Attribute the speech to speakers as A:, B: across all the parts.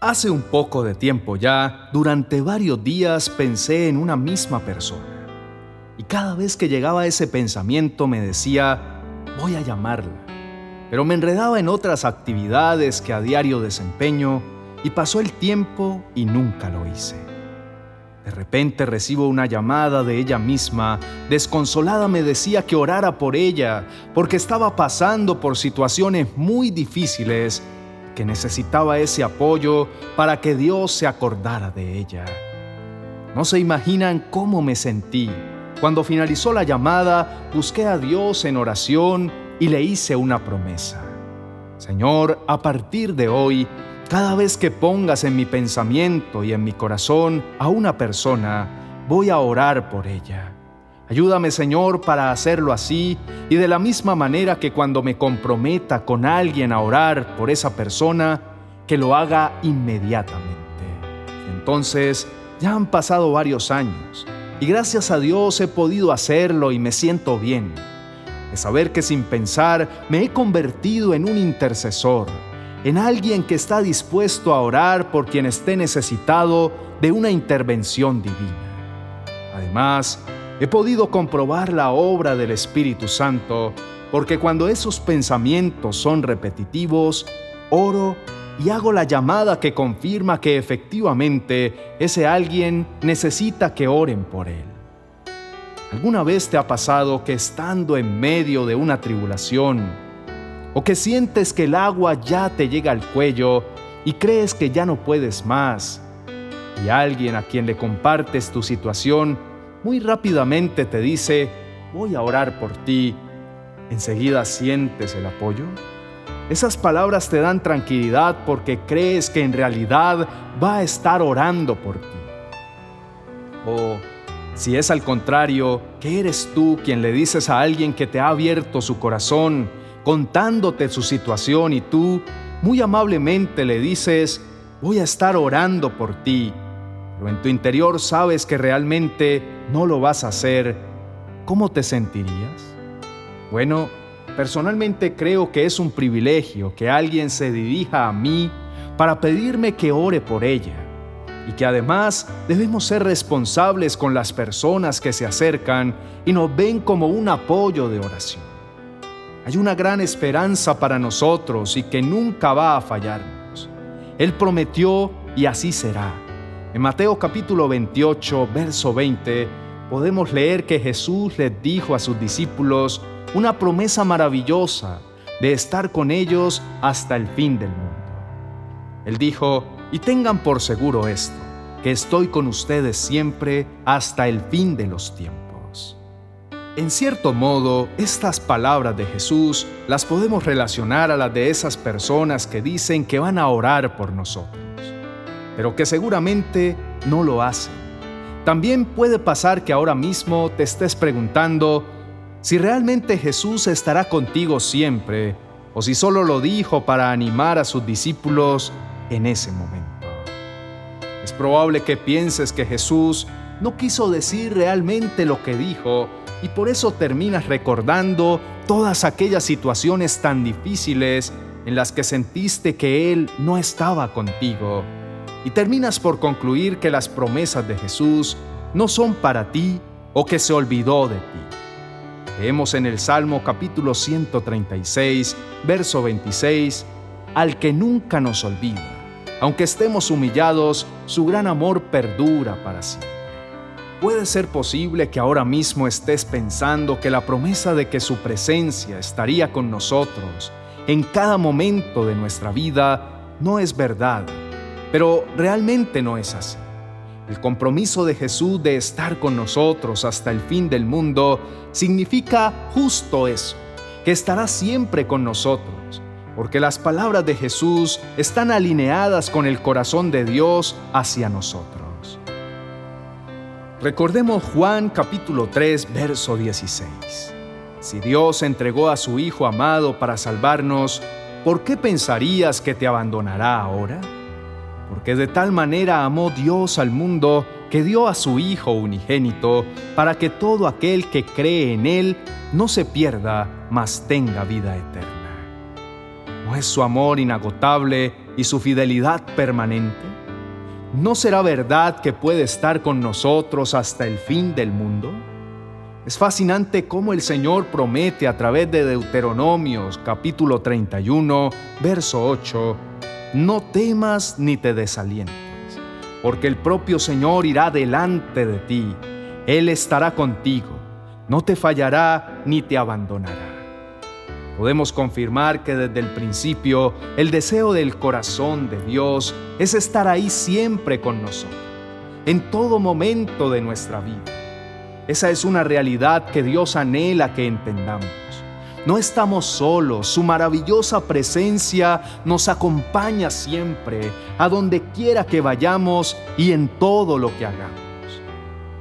A: Hace un poco de tiempo ya, durante varios días pensé en una misma persona. Y cada vez que llegaba ese pensamiento me decía, voy a llamarla. Pero me enredaba en otras actividades que a diario desempeño y pasó el tiempo y nunca lo hice. De repente recibo una llamada de ella misma, desconsolada me decía que orara por ella, porque estaba pasando por situaciones muy difíciles que necesitaba ese apoyo para que Dios se acordara de ella. No se imaginan cómo me sentí. Cuando finalizó la llamada, busqué a Dios en oración y le hice una promesa. Señor, a partir de hoy, cada vez que pongas en mi pensamiento y en mi corazón a una persona, voy a orar por ella Ayúdame Señor para hacerlo así y de la misma manera que cuando me comprometa con alguien a orar por esa persona, que lo haga inmediatamente. Entonces, ya han pasado varios años y gracias a Dios he podido hacerlo y me siento bien. De saber que sin pensar me he convertido en un intercesor, en alguien que está dispuesto a orar por quien esté necesitado de una intervención divina. Además, he podido comprobar la obra del Espíritu Santo, porque cuando esos pensamientos son repetitivos, oro y hago la llamada que confirma que efectivamente ese alguien necesita que oren por él. ¿Alguna vez te ha pasado que estando en medio de una tribulación, o que sientes que el agua ya te llega al cuello y crees que ya no puedes más, y alguien a quien le compartes tu situación muy rápidamente te dice, voy a orar por ti, enseguida sientes el apoyo? Esas palabras te dan tranquilidad porque crees que en realidad va a estar orando por ti. O si es al contrario, que eres tú quien le dices a alguien que te ha abierto su corazón, contándote su situación y tú muy amablemente le dices, voy a estar orando por ti, pero en tu interior sabes que realmente no lo vas a hacer, ¿cómo te sentirías? Bueno, personalmente creo que es un privilegio que alguien se dirija a mí para pedirme que ore por ella y que además debemos ser responsables con las personas que se acercan y nos ven como un apoyo de oración. Hay una gran esperanza para nosotros y que nunca va a fallarnos. Él prometió y así será en Mateo capítulo 28, verso 20, podemos leer que Jesús les dijo a sus discípulos una promesa maravillosa de estar con ellos hasta el fin del mundo. Él dijo, y tengan por seguro esto, que estoy con ustedes siempre hasta el fin de los tiempos. En cierto modo, estas palabras de Jesús las podemos relacionar a las de esas personas que dicen que van a orar por nosotros pero que seguramente no lo hace. También puede pasar que ahora mismo te estés preguntando si realmente Jesús estará contigo siempre o si solo lo dijo para animar a sus discípulos en ese momento. Es probable que pienses que Jesús no quiso decir realmente lo que dijo y por eso terminas recordando todas aquellas situaciones tan difíciles en las que sentiste que Él no estaba contigo y terminas por concluir que las promesas de Jesús no son para ti o que se olvidó de ti. Leemos en el Salmo capítulo 136, verso 26, al que nunca nos olvida, aunque estemos humillados, su gran amor perdura para siempre. Puede ser posible que ahora mismo estés pensando que la promesa de que su presencia estaría con nosotros en cada momento de nuestra vida no es verdad pero realmente no es así. El compromiso de Jesús de estar con nosotros hasta el fin del mundo significa justo eso, que estará siempre con nosotros, porque las palabras de Jesús están alineadas con el corazón de Dios hacia nosotros. Recordemos Juan capítulo 3, verso 16. Si Dios entregó a su Hijo amado para salvarnos, ¿por qué pensarías que te abandonará ahora? Porque de tal manera amó Dios al mundo que dio a su Hijo unigénito, para que todo aquel que cree en Él no se pierda, mas tenga vida eterna. No es su amor inagotable y su fidelidad permanente? ¿No será verdad que puede estar con nosotros hasta el fin del mundo? Es fascinante cómo el Señor promete a través de Deuteronomios capítulo 31, verso 8, no temas ni te desalientes, porque el propio Señor irá delante de ti, Él estará contigo, no te fallará ni te abandonará. Podemos confirmar que desde el principio el deseo del corazón de Dios es estar ahí siempre con nosotros, en todo momento de nuestra vida. Esa es una realidad que Dios anhela que entendamos. No estamos solos, su maravillosa presencia nos acompaña siempre, a donde quiera que vayamos y en todo lo que hagamos.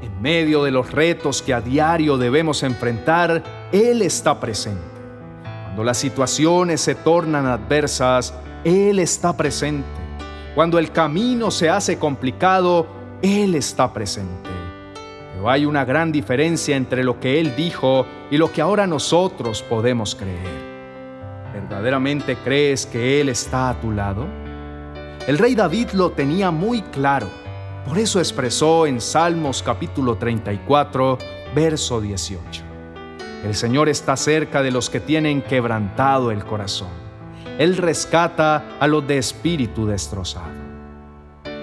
A: En medio de los retos que a diario debemos enfrentar, Él está presente cuando las situaciones se tornan adversas, Él está presente. Cuando el camino se hace complicado, Él está presente. Pero hay una gran diferencia entre lo que Él dijo y lo que ahora nosotros podemos creer. ¿Verdaderamente crees que Él está a tu lado? El rey David lo tenía muy claro. Por eso expresó en Salmos capítulo 34, verso 18. El Señor está cerca de los que tienen quebrantado el corazón. Él rescata a los de espíritu destrozado.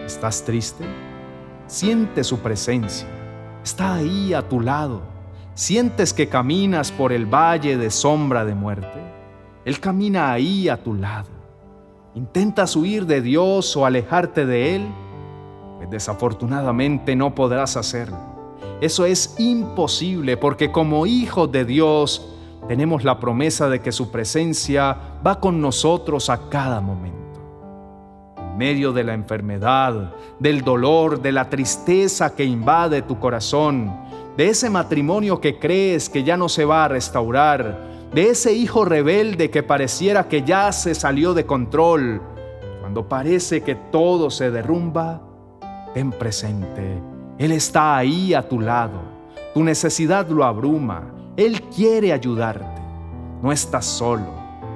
A: ¿Estás triste? Siente su presencia. Está ahí a tu lado. ¿Sientes que caminas por el valle de sombra de muerte? Él camina ahí a tu lado. ¿Intentas huir de Dios o alejarte de Él? Pues desafortunadamente no podrás hacerlo. Eso es imposible porque como hijos de Dios tenemos la promesa de que su presencia va con nosotros a cada momento. Medio de la enfermedad, del dolor, de la tristeza que invade tu corazón, de ese matrimonio que crees que ya no se va a restaurar, de ese hijo rebelde que pareciera que ya se salió de control, cuando parece que todo se derrumba, ten presente él está ahí a tu lado. Tu necesidad lo abruma. Él quiere ayudarte. No estás solo.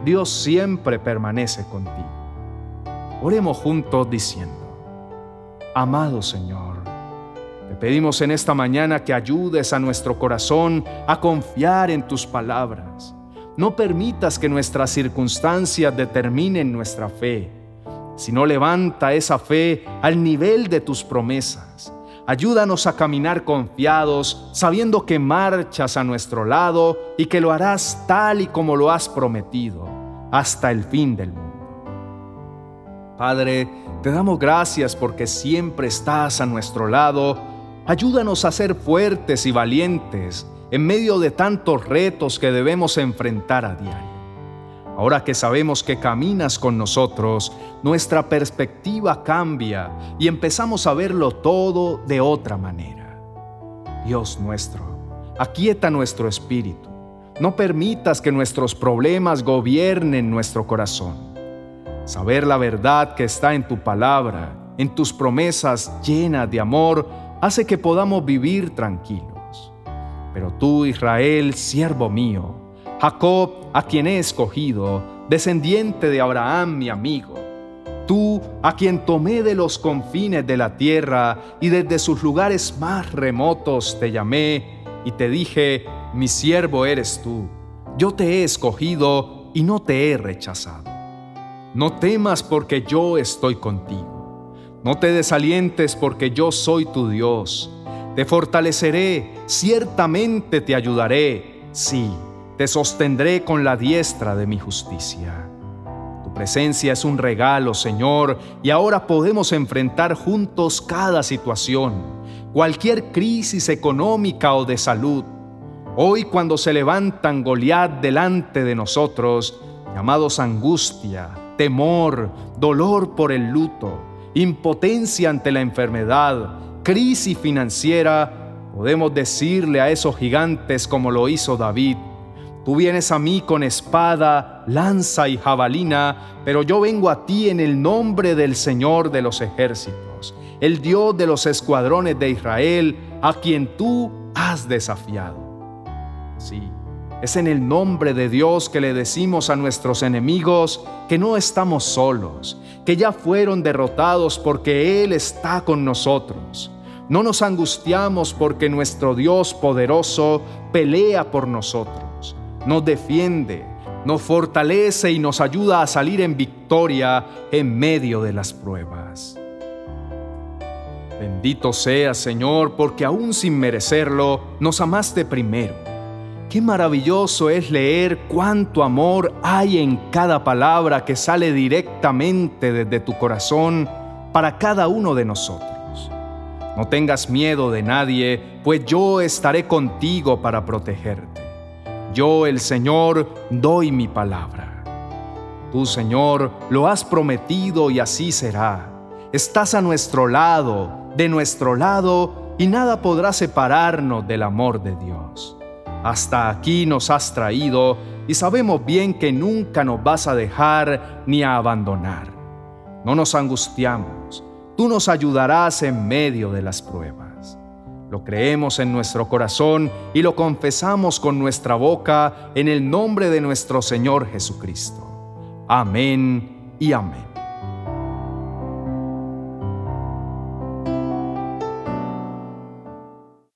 A: Dios siempre permanece contigo. Oremos juntos diciendo, Amado Señor, te pedimos en esta mañana que ayudes a nuestro corazón a confiar en tus palabras. No permitas que nuestras circunstancias determinen nuestra fe, sino levanta esa fe al nivel de tus promesas Ayúdanos a caminar confiados, sabiendo que marchas a nuestro lado y que lo harás tal y como lo has prometido, hasta el fin del mundo. Padre, te damos gracias porque siempre estás a nuestro lado. Ayúdanos a ser fuertes y valientes en medio de tantos retos que debemos enfrentar a diario. Ahora que sabemos que caminas con nosotros, nuestra perspectiva cambia y empezamos a verlo todo de otra manera. Dios nuestro, aquieta nuestro espíritu. No permitas que nuestros problemas gobiernen nuestro corazón. Saber la verdad que está en tu palabra, en tus promesas llenas de amor, hace que podamos vivir tranquilos. Pero tú, Israel, siervo mío, Jacob, a quien he escogido, descendiente de Abraham, mi amigo. Tú, a quien tomé de los confines de la tierra y desde sus lugares más remotos te llamé y te dije, mi siervo eres tú. Yo te he escogido y no te he rechazado. No temas porque yo estoy contigo. No te desalientes porque yo soy tu Dios. Te fortaleceré, ciertamente te ayudaré. Sí te sostendré con la diestra de mi justicia. Tu presencia es un regalo, Señor, y ahora podemos enfrentar juntos cada situación, cualquier crisis económica o de salud. Hoy cuando se levantan Goliat delante de nosotros, llamados angustia, temor, dolor por el luto, impotencia ante la enfermedad, crisis financiera, podemos decirle a esos gigantes como lo hizo David, Tú vienes a mí con espada, lanza y jabalina, pero yo vengo a ti en el nombre del Señor de los ejércitos, el Dios de los escuadrones de Israel, a quien tú has desafiado. Sí, Es en el nombre de Dios que le decimos a nuestros enemigos que no estamos solos, que ya fueron derrotados porque Él está con nosotros. No nos angustiamos porque nuestro Dios poderoso pelea por nosotros, nos defiende, nos fortalece y nos ayuda a salir en victoria en medio de las pruebas. Bendito sea Señor, porque aún sin merecerlo, nos amaste primero. Qué maravilloso es leer cuánto amor hay en cada palabra que sale directamente desde tu corazón para cada uno de nosotros. No tengas miedo de nadie, pues yo estaré contigo para protegerte. Yo, el Señor, doy mi palabra. Tú, Señor, lo has prometido y así será. Estás a nuestro lado de nuestro lado y nada podrá separarnos del amor de Dios. Hasta aquí nos has traído y sabemos bien que nunca nos vas a dejar ni a abandonar. No nos angustiamos, tú nos ayudarás en medio de las pruebas. Lo creemos en nuestro corazón y lo confesamos con nuestra boca en el nombre de nuestro Señor Jesucristo. Amén y amén.